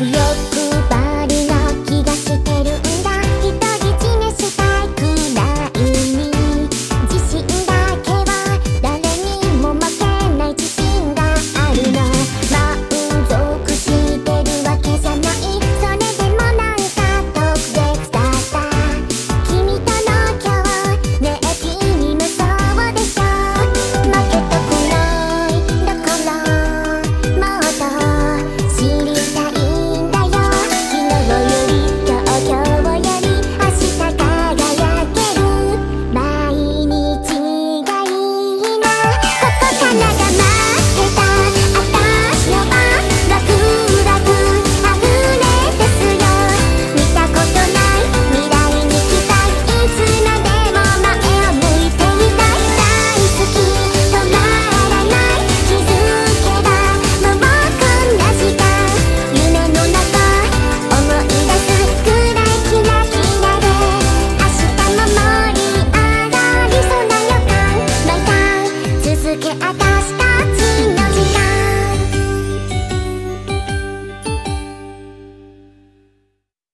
love